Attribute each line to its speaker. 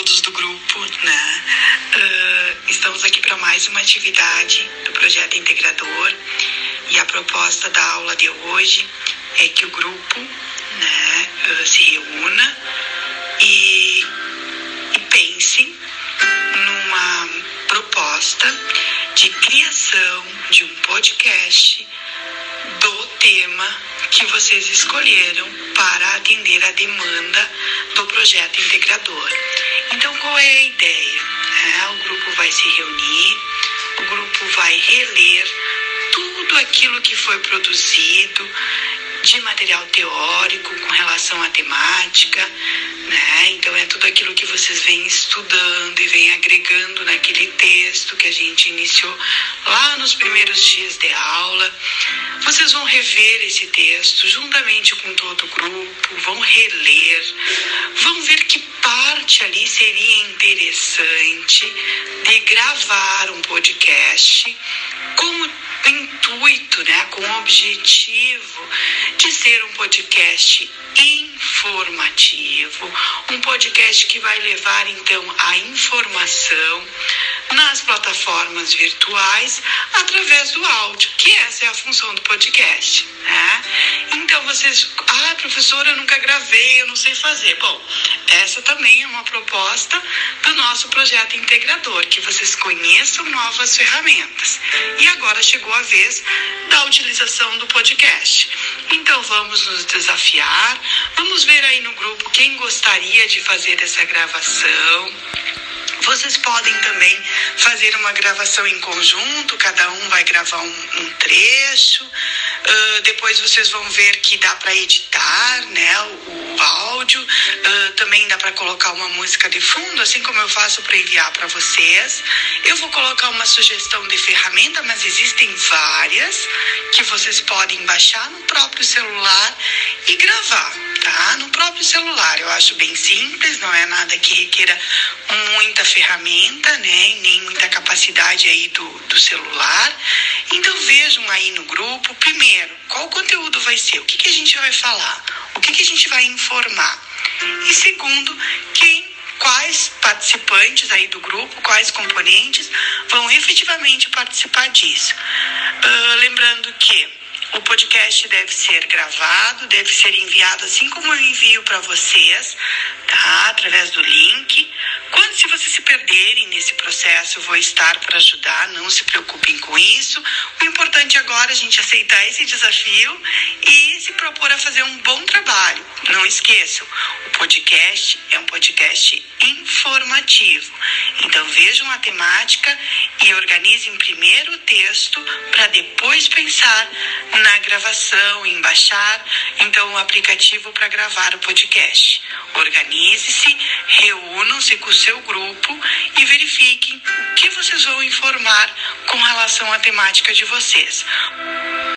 Speaker 1: todos do grupo, né? Uh, estamos aqui para mais uma atividade do projeto integrador e a proposta da aula de hoje é que o grupo, né, uh, se reúna e, e pense numa proposta de criação de um podcast do tema que vocês escolheram para atender a demanda do projeto integrador. Então, qual é a ideia? É, o grupo vai se reunir, o grupo vai reler tudo aquilo que foi produzido de material teórico com relação à temática, né? Então é tudo aquilo que vocês vêm estudando e vêm agregando naquele texto que a gente iniciou lá nos primeiros dias de aula. Vocês vão rever esse texto juntamente com todo o grupo, vão reler, vão ver que parte ali seria interessante de gravar um podcast com intuito, né, com o objetivo de ser um podcast informativo, um podcast que vai levar então a informação nas plataformas virtuais através do áudio, que essa é a função do podcast. Né? Então vocês, ah, professora, eu nunca gravei, eu não sei fazer. Bom, essa também é uma proposta do nosso projeto integrador, que vocês conheçam novas ferramentas. E agora chegou a vez da utilização do podcast. Então vamos nos desafiar, vamos ver aí no grupo quem gostaria de fazer essa gravação vocês podem também fazer uma gravação em conjunto, cada um vai gravar um, um trecho. Uh, depois vocês vão ver que dá para editar né, o, o áudio. Uh, também dá para colocar uma música de fundo, assim como eu faço para enviar para vocês. Eu vou colocar uma sugestão de ferramenta, mas existem várias que vocês podem baixar no próprio celular e gravar, tá? Celular. Eu acho bem simples, não é nada que requeira muita ferramenta, né? Nem muita capacidade aí do, do celular. Então vejam aí no grupo, primeiro, qual conteúdo vai ser, o que, que a gente vai falar, o que, que a gente vai informar. E segundo, quem quais participantes aí do grupo, quais componentes vão efetivamente participar disso. Uh, lembrando que o podcast deve ser gravado, deve ser enviado assim como eu envio para vocês, tá? Através do link. Quando se vocês se perderem nesse processo, eu vou estar para ajudar, não se preocupem com isso. Agora a gente aceitar esse desafio e se propor a fazer um bom trabalho. Não esqueçam, o podcast é um podcast informativo. Então vejam a temática e organizem primeiro o texto para depois pensar na gravação, em baixar então o aplicativo para gravar o podcast. Organize-se, reúnam-se com o seu grupo e verifiquem o que vocês vão informar com relação à temática de vocês.